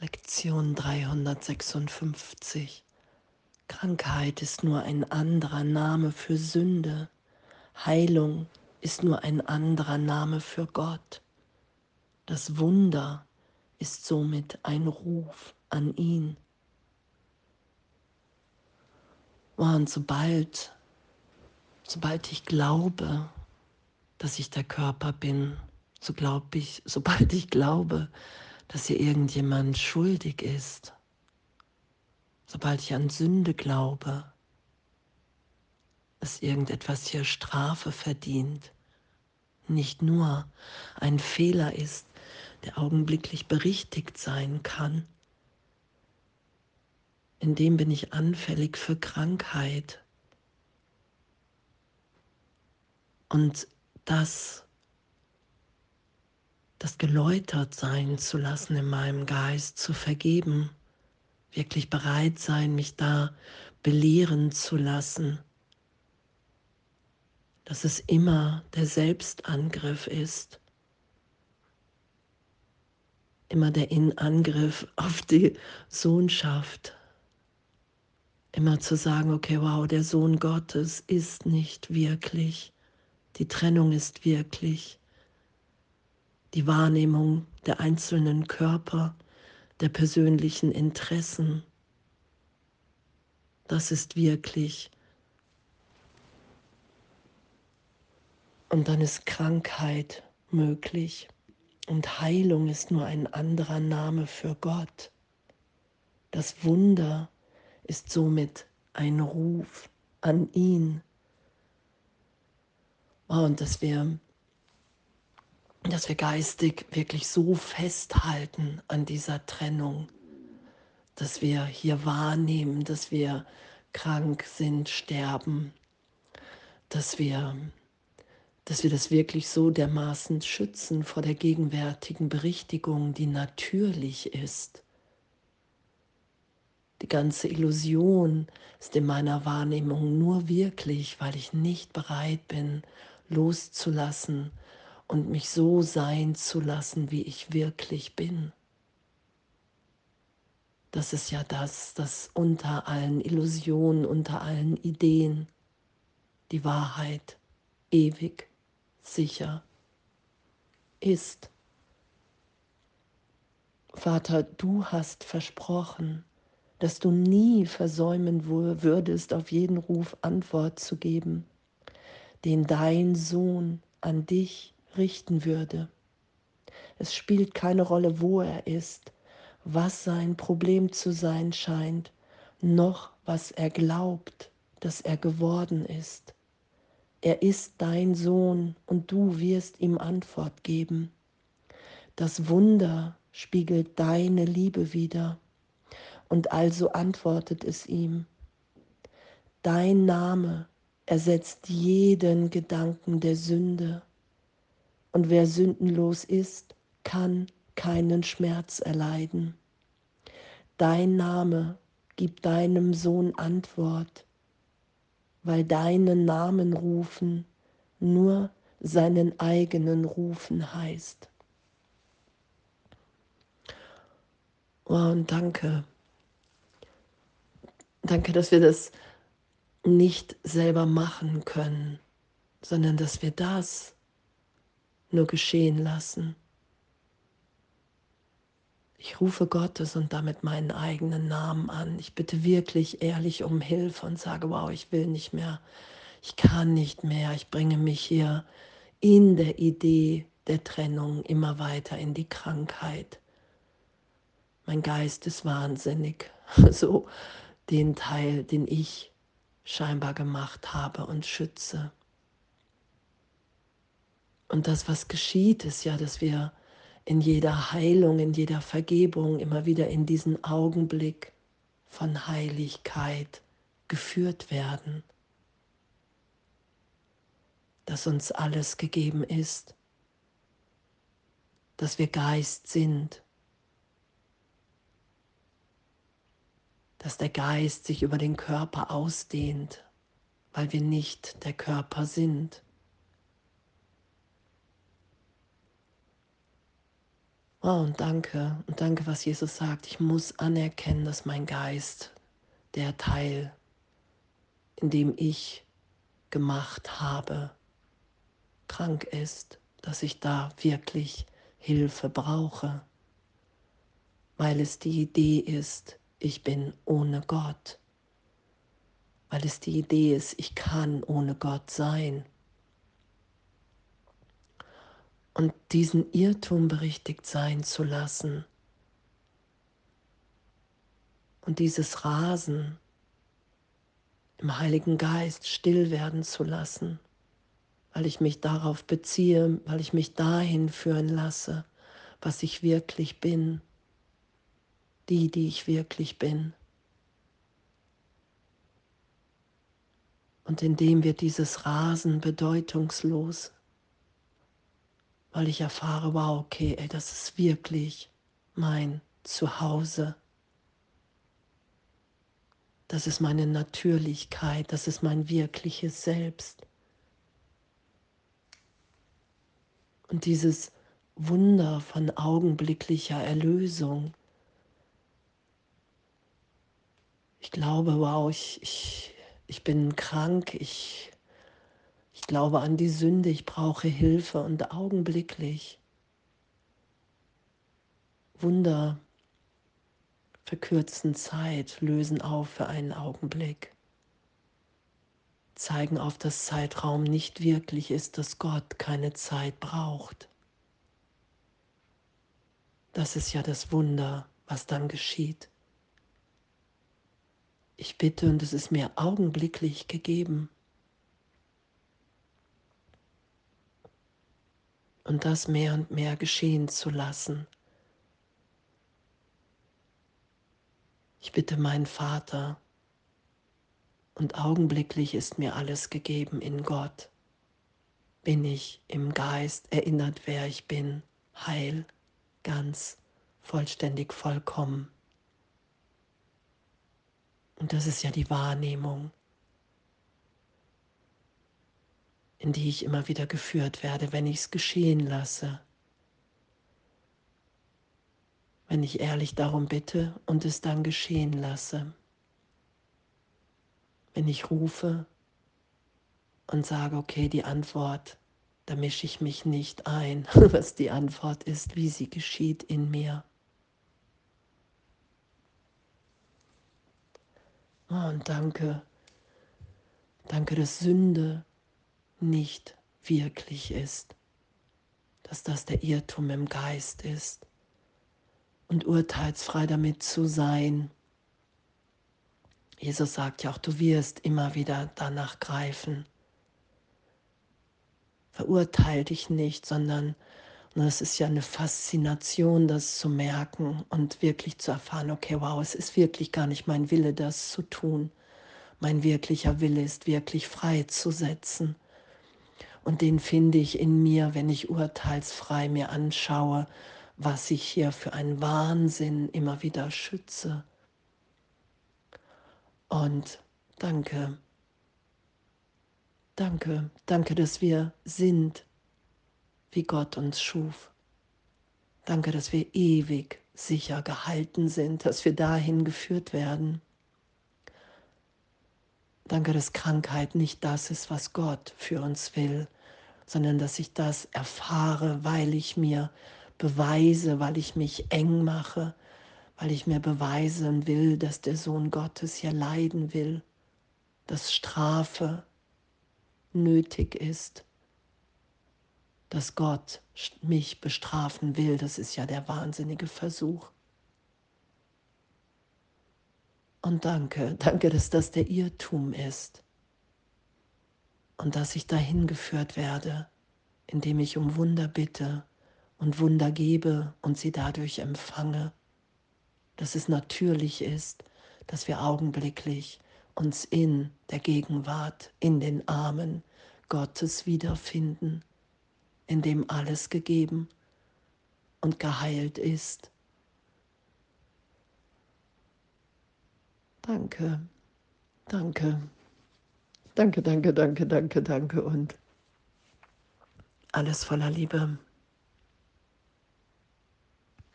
Lektion 356. Krankheit ist nur ein anderer Name für Sünde. Heilung ist nur ein anderer Name für Gott. Das Wunder ist somit ein Ruf an ihn. Und sobald, sobald ich glaube, dass ich der Körper bin, so glaub ich, sobald ich glaube, dass hier irgendjemand schuldig ist, sobald ich an Sünde glaube, dass irgendetwas hier Strafe verdient, nicht nur ein Fehler ist, der augenblicklich berichtigt sein kann, in dem bin ich anfällig für Krankheit. Und das das geläutert sein zu lassen in meinem Geist, zu vergeben, wirklich bereit sein, mich da belehren zu lassen, dass es immer der Selbstangriff ist, immer der Inangriff auf die Sohnschaft, immer zu sagen, okay, wow, der Sohn Gottes ist nicht wirklich, die Trennung ist wirklich die Wahrnehmung der einzelnen Körper, der persönlichen Interessen. Das ist wirklich. Und dann ist Krankheit möglich. Und Heilung ist nur ein anderer Name für Gott. Das Wunder ist somit ein Ruf an ihn. Oh, und dass wir dass wir geistig wirklich so festhalten an dieser Trennung, dass wir hier wahrnehmen, dass wir krank sind, sterben, dass wir, dass wir das wirklich so dermaßen schützen vor der gegenwärtigen Berichtigung, die natürlich ist. Die ganze Illusion ist in meiner Wahrnehmung nur wirklich, weil ich nicht bereit bin, loszulassen, und mich so sein zu lassen, wie ich wirklich bin. Das ist ja das, das unter allen Illusionen, unter allen Ideen, die Wahrheit ewig sicher ist. Vater, du hast versprochen, dass du nie versäumen würdest, auf jeden Ruf Antwort zu geben, den dein Sohn an dich richten würde. Es spielt keine Rolle, wo er ist, was sein Problem zu sein scheint, noch was er glaubt, dass er geworden ist. Er ist dein Sohn und du wirst ihm Antwort geben. Das Wunder spiegelt deine Liebe wider und also antwortet es ihm. Dein Name ersetzt jeden Gedanken der Sünde und wer sündenlos ist, kann keinen Schmerz erleiden. Dein Name gibt deinem Sohn Antwort, weil deinen Namen rufen nur seinen eigenen rufen heißt. Und danke. Danke, dass wir das nicht selber machen können, sondern dass wir das nur geschehen lassen. Ich rufe Gottes und damit meinen eigenen Namen an. Ich bitte wirklich ehrlich um Hilfe und sage, wow, ich will nicht mehr, ich kann nicht mehr, ich bringe mich hier in der Idee der Trennung immer weiter in die Krankheit. Mein Geist ist wahnsinnig, so den Teil, den ich scheinbar gemacht habe und schütze. Und das, was geschieht, ist ja, dass wir in jeder Heilung, in jeder Vergebung immer wieder in diesen Augenblick von Heiligkeit geführt werden, dass uns alles gegeben ist, dass wir Geist sind, dass der Geist sich über den Körper ausdehnt, weil wir nicht der Körper sind. Oh, und danke, und danke, was Jesus sagt. Ich muss anerkennen, dass mein Geist, der Teil, in dem ich gemacht habe, krank ist, dass ich da wirklich Hilfe brauche, weil es die Idee ist, ich bin ohne Gott, weil es die Idee ist, ich kann ohne Gott sein. Und diesen Irrtum berichtigt sein zu lassen und dieses Rasen im Heiligen Geist still werden zu lassen weil ich mich darauf beziehe, weil ich mich dahin führen lasse, was ich wirklich bin, die, die ich wirklich bin. Und indem wird dieses Rasen bedeutungslos, weil ich erfahre, wow, okay, ey, das ist wirklich mein Zuhause. Das ist meine Natürlichkeit, das ist mein wirkliches Selbst. Und dieses Wunder von augenblicklicher Erlösung. Ich glaube, wow, ich, ich, ich bin krank, ich, ich glaube an die Sünde, ich brauche Hilfe und augenblicklich Wunder verkürzen Zeit, lösen auf für einen Augenblick, zeigen auf, dass Zeitraum nicht wirklich ist, dass Gott keine Zeit braucht. Das ist ja das Wunder, was dann geschieht. Ich bitte und es ist mir augenblicklich gegeben. Und das mehr und mehr geschehen zu lassen. Ich bitte meinen Vater und augenblicklich ist mir alles gegeben in Gott. Bin ich im Geist erinnert, wer ich bin, heil ganz, vollständig, vollkommen. Und das ist ja die Wahrnehmung, in die ich immer wieder geführt werde, wenn ich es geschehen lasse. Wenn ich ehrlich darum bitte und es dann geschehen lasse. Wenn ich rufe und sage, okay, die Antwort da mische ich mich nicht ein, was die Antwort ist, wie sie geschieht in mir. Oh, und danke, danke, dass Sünde nicht wirklich ist, dass das der Irrtum im Geist ist und urteilsfrei damit zu sein. Jesus sagt ja auch, du wirst immer wieder danach greifen verurteil dich nicht, sondern es ist ja eine Faszination, das zu merken und wirklich zu erfahren, okay, wow, es ist wirklich gar nicht mein Wille, das zu tun. Mein wirklicher Wille ist wirklich frei zu setzen. Und den finde ich in mir, wenn ich urteilsfrei mir anschaue, was ich hier für einen Wahnsinn immer wieder schütze. Und danke, Danke, danke, dass wir sind, wie Gott uns schuf. Danke, dass wir ewig sicher gehalten sind, dass wir dahin geführt werden. Danke, dass Krankheit nicht das ist, was Gott für uns will, sondern dass ich das erfahre, weil ich mir beweise, weil ich mich eng mache, weil ich mir beweisen will, dass der Sohn Gottes hier leiden will, dass Strafe nötig ist, dass Gott mich bestrafen will. Das ist ja der wahnsinnige Versuch. Und danke, danke, dass das der Irrtum ist und dass ich dahin geführt werde, indem ich um Wunder bitte und Wunder gebe und sie dadurch empfange, dass es natürlich ist, dass wir augenblicklich uns in der Gegenwart, in den Armen Gottes wiederfinden, in dem alles gegeben und geheilt ist. Danke, danke, danke, danke, danke, danke, danke und alles voller Liebe.